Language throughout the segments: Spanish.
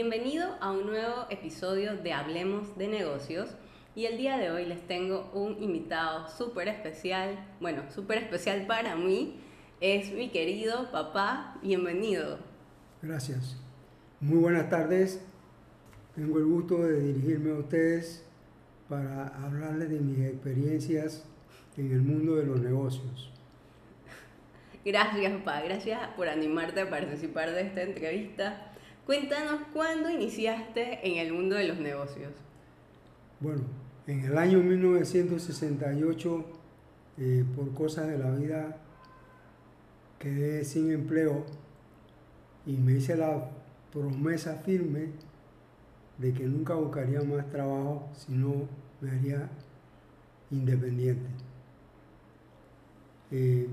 bienvenido a un nuevo episodio de Hablemos de Negocios. Y el día de hoy les tengo un invitado súper especial, bueno, súper especial para mí, es mi querido papá, bienvenido. Gracias. Muy buenas tardes. Tengo el gusto de dirigirme a ustedes para hablarles de mis experiencias en el mundo de los negocios. Gracias, papá. Gracias por animarte a participar de esta entrevista. Cuéntanos cuándo iniciaste en el mundo de los negocios. Bueno, en el año 1968, eh, por cosas de la vida, quedé sin empleo y me hice la promesa firme de que nunca buscaría más trabajo, sino me haría independiente. Eh,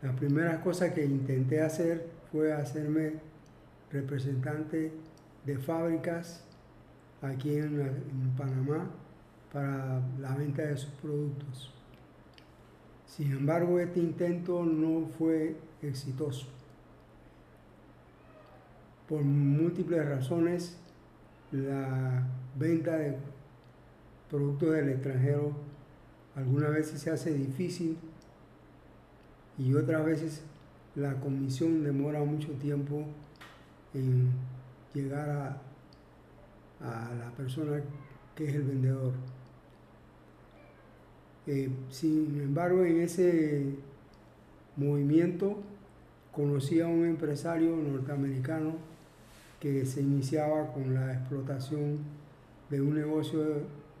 la primera cosa que intenté hacer fue hacerme representante de fábricas aquí en, Panamá para la venta de sus productos. Sin embargo, este intento no fue exitoso. Por múltiples razones, la venta de productos del extranjero algunas veces se hace difícil y otras veces la comisión demora mucho tiempo en llegar a, la persona que es el vendedor. Eh, sin embargo, en ese movimiento conocí a un empresario norteamericano que se iniciaba con la explotación de un negocio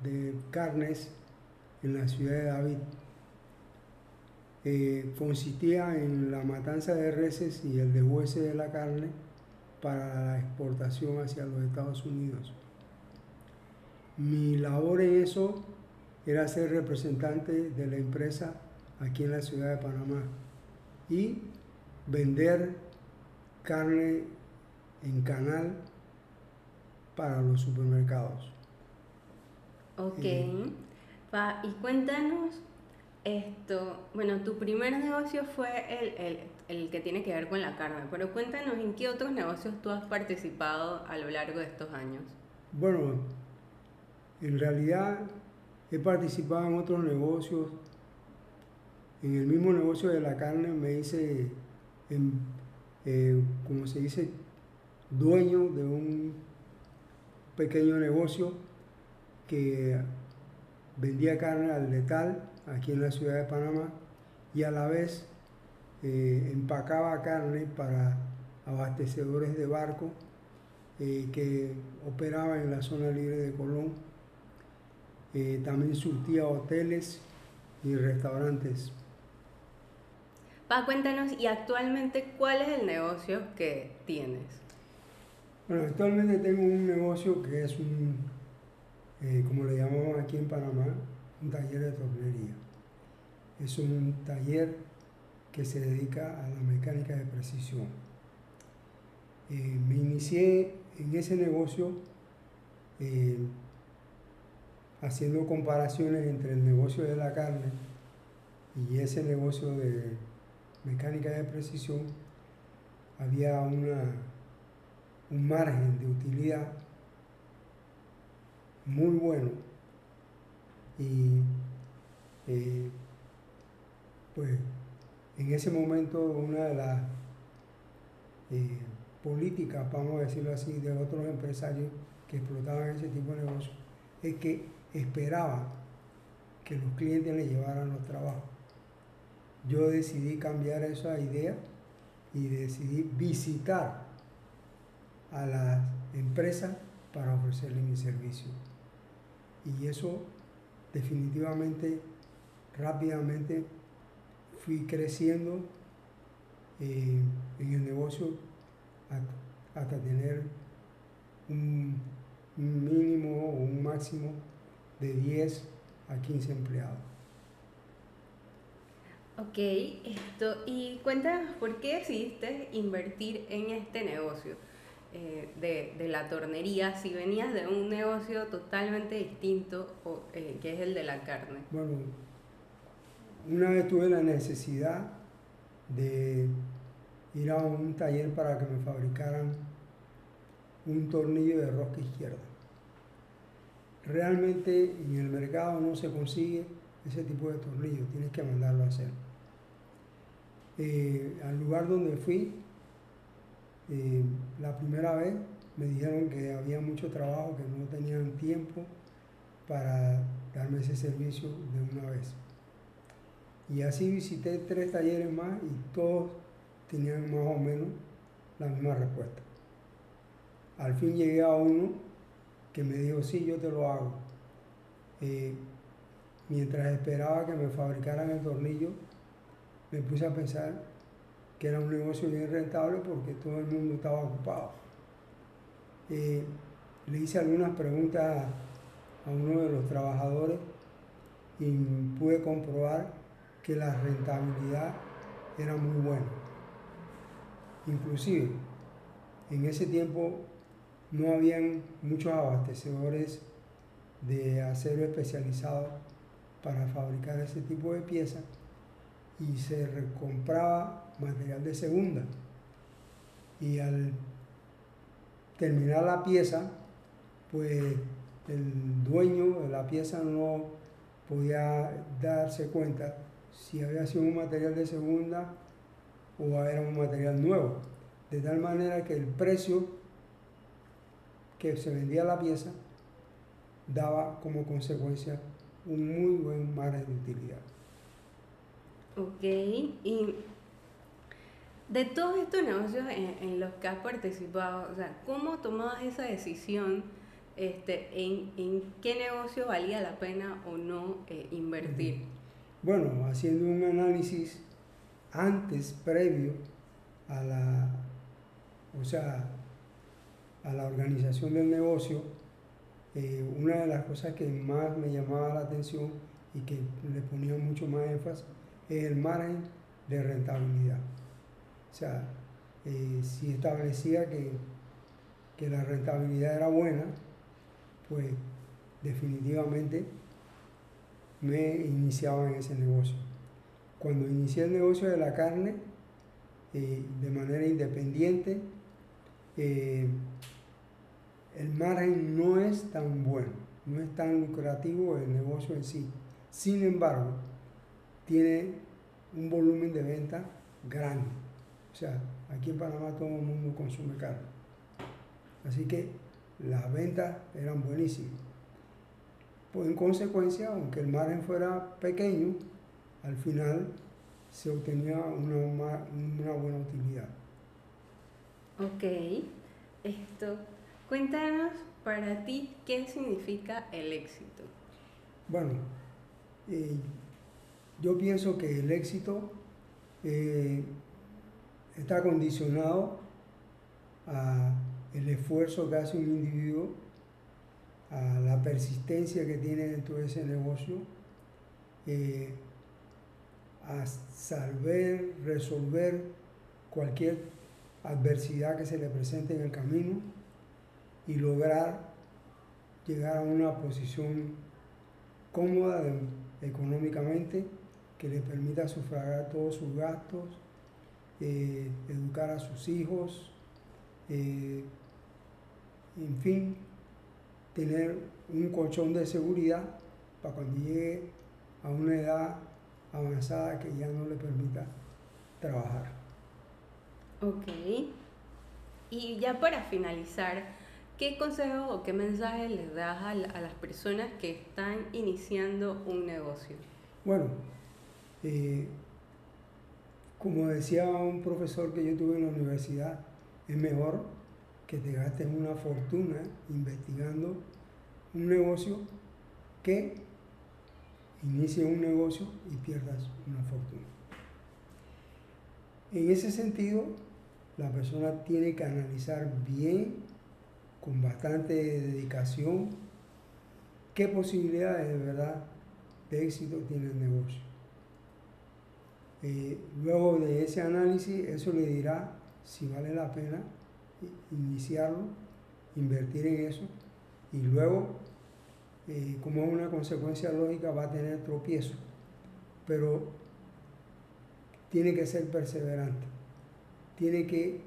de carnes en la ciudad de David. Eh, consistía en la matanza de reses y el deshuese de la carne para la exportación hacia los Estados Unidos. Mi labor en eso era ser representante de la empresa aquí en la ciudad de Panamá y vender carne en canal para los supermercados. Ok. Eh, y cuéntanos esto, bueno, tu primer negocio fue el, el, que tiene que ver con la carne, pero cuéntanos en qué otros negocios tú has participado a lo largo de estos años. Bueno, en realidad he participado en otros negocios. En el mismo negocio de la carne me hice, eh, como se dice, dueño de un pequeño negocio que vendía carne al letal aquí en la ciudad de Panamá y a la vez eh, empacaba carne para abastecedores de barco eh, que operaban en la zona libre de Colón. Eh, también surtía hoteles y restaurantes. Pa, cuéntanos, ¿y actualmente cuál es el negocio que tienes? Bueno, actualmente tengo un negocio que es un, como le llamamos aquí en Panamá, un taller de tornería. Es un taller que se dedica a la mecánica de precisión. Eh, me inicié en ese negocio eh, haciendo comparaciones entre el negocio de la carne y ese negocio de mecánica de precisión. Había una, un margen de utilidad muy bueno y eh, pues en ese momento una de las eh, políticas, vamos a decirlo así, de otros empresarios que explotaban ese tipo de negocios, es que esperaban que los clientes les llevaran los trabajos. Yo decidí cambiar esa idea y decidí visitar a las empresas para ofrecerles mi servicio. Y eso definitivamente, rápidamente fui creciendo eh, en el negocio hasta, tener un, mínimo o un máximo de 10 a 15 empleados. Ok, esto, y cuéntanos por qué decidiste invertir en este negocio eh, de, la tornería si venías de un negocio totalmente distinto eh, que es el de la carne. Bueno, una vez tuve la necesidad de ir a un taller para que me fabricaran un tornillo de rosca izquierda. Realmente en el mercado no se consigue ese tipo de tornillo, tienes que mandarlo a hacer. Eh, al lugar donde fui, eh, la primera vez me dijeron que había mucho trabajo, que no tenían tiempo para darme ese servicio de una vez. Y así visité tres talleres más y todos tenían más o menos la misma respuesta. Al fin llegué a uno que me dijo, sí, yo te lo hago. Eh, mientras esperaba que me fabricaran el tornillo, me puse a pensar que era un negocio bien rentable porque todo el mundo estaba ocupado. Eh, le hice algunas preguntas a uno de los trabajadores y pude comprobar que la rentabilidad era muy buena. Inclusive, en ese tiempo no habían muchos abastecedores de acero especializado para fabricar ese tipo de piezas y se compraba material de segunda. Y al terminar la pieza, pues el dueño de la pieza no podía darse cuenta si había sido un material de segunda o era un material nuevo. De tal manera que el precio que se vendía la pieza daba como consecuencia un muy buen margen de utilidad. Ok, y de todos estos negocios en, los que has participado, o sea, ¿cómo tomabas esa decisión este, en, qué negocio valía la pena o no eh, invertir? Bueno, haciendo un análisis antes, previo a la, o sea, a la organización del negocio, eh, una de las cosas que más me llamaba la atención y que le ponía mucho más énfasis es el margen de rentabilidad. O sea, eh, si establecía que, que la rentabilidad era buena, pues definitivamente me iniciaba en ese negocio. Cuando inicié el negocio de la carne, eh, de manera independiente, eh, el margen no es tan bueno, no es tan lucrativo el negocio en sí. Sin embargo, tiene un volumen de venta grande. O sea, aquí en Panamá todo el mundo consume carne. Así que las ventas eran buenísimas. Pues en consecuencia, aunque el margen fuera pequeño, al final se obtenía una, una buena utilidad. Ok, esto, cuéntanos para ti qué significa el éxito. Bueno, eh, yo pienso que el éxito eh, está condicionado a el esfuerzo que hace un individuo, a la persistencia que tiene dentro de ese negocio, eh, a saber resolver cualquier adversidad que se le presente en el camino y lograr llegar a una posición cómoda económicamente que le permita sufragar todos sus gastos, eh, educar a sus hijos, eh, en fin, tener un colchón de seguridad para cuando llegue a una edad avanzada que ya no le permita trabajar. Ok. Y ya para finalizar, ¿qué consejo o qué mensaje les das a, a las personas que están iniciando un negocio? Bueno, eh, como decía un profesor que yo tuve en la universidad, es mejor que te gastes una fortuna investigando un negocio que inicie un negocio y pierdas una fortuna. En ese sentido, la persona tiene que analizar bien, con bastante dedicación, qué posibilidades de verdad de éxito tiene el negocio. Eh, luego de ese análisis, eso le dirá si vale la pena iniciarlo, invertir en eso y luego, eh, como una consecuencia lógica, va a tener tropiezo. Pero tiene que ser perseverante, tiene que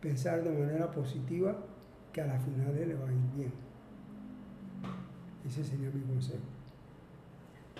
pensar de manera positiva que a las finales le va a ir bien. Ese sería mi consejo.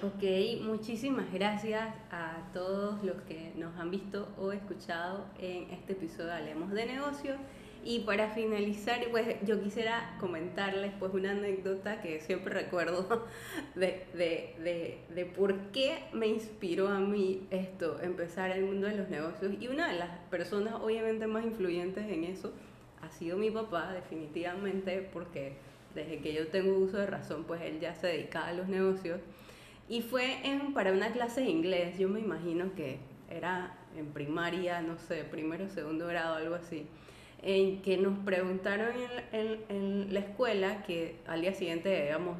Ok, muchísimas gracias a todos los que nos han visto o escuchado en este episodio de Hablemos de Negocios. Y para finalizar, pues yo quisiera comentarles pues una anécdota que siempre recuerdo de, de, de, de, por qué me inspiró a mí esto, empezar el mundo de los negocios. Y una de las personas obviamente más influyentes en eso ha sido mi papá, definitivamente, porque desde que yo tengo uso de razón, pues él ya se dedicaba a los negocios. Y fue en, para una clase de inglés, yo me imagino que era en primaria, no sé, primero segundo grado, algo así, en que nos preguntaron en, en, la escuela que al día siguiente debíamos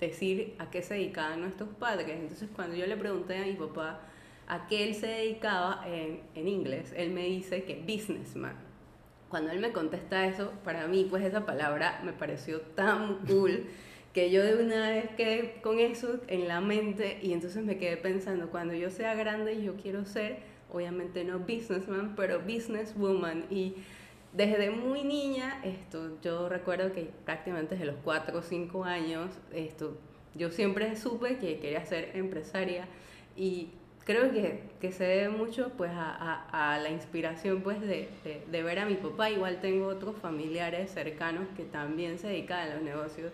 decir a qué se dedicaban nuestros padres. Entonces cuando yo le pregunté a mi papá a qué él se dedicaba en, en inglés, él me dice que businessman. Cuando él me contesta eso, para mí pues esa palabra me pareció tan cool que yo de una vez quedé con eso en la mente y entonces me quedé pensando, cuando yo sea grande yo quiero ser, obviamente no businessman, pero businesswoman. Y desde muy niña, esto, yo recuerdo que prácticamente desde los 4 o 5 años, esto, yo siempre supe que quería ser empresaria y creo que, que se debe mucho pues a, a, a la inspiración pues de, de, de, ver a mi papá. Igual tengo otros familiares cercanos que también se dedican a los negocios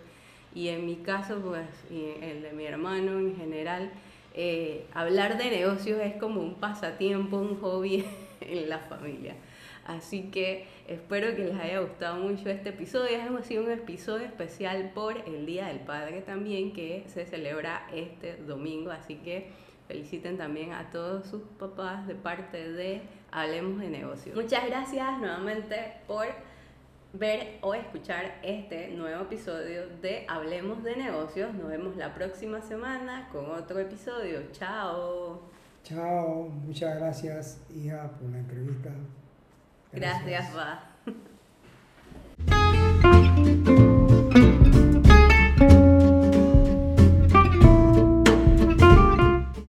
y en mi caso, pues, y el de mi hermano en general, eh, hablar de negocios es como un pasatiempo, un hobby en la familia. Así que espero que les haya gustado mucho este episodio. Ha sido un episodio especial por el Día del Padre también, que se celebra este domingo. Así que feliciten también a todos sus papás de parte de Hablemos de Negocios. Muchas gracias nuevamente por ver o escuchar este nuevo episodio de Hablemos de Negocios. Nos vemos la próxima semana con otro episodio. Chao. Chao, muchas gracias hija por la entrevista. Gracias, gracias va.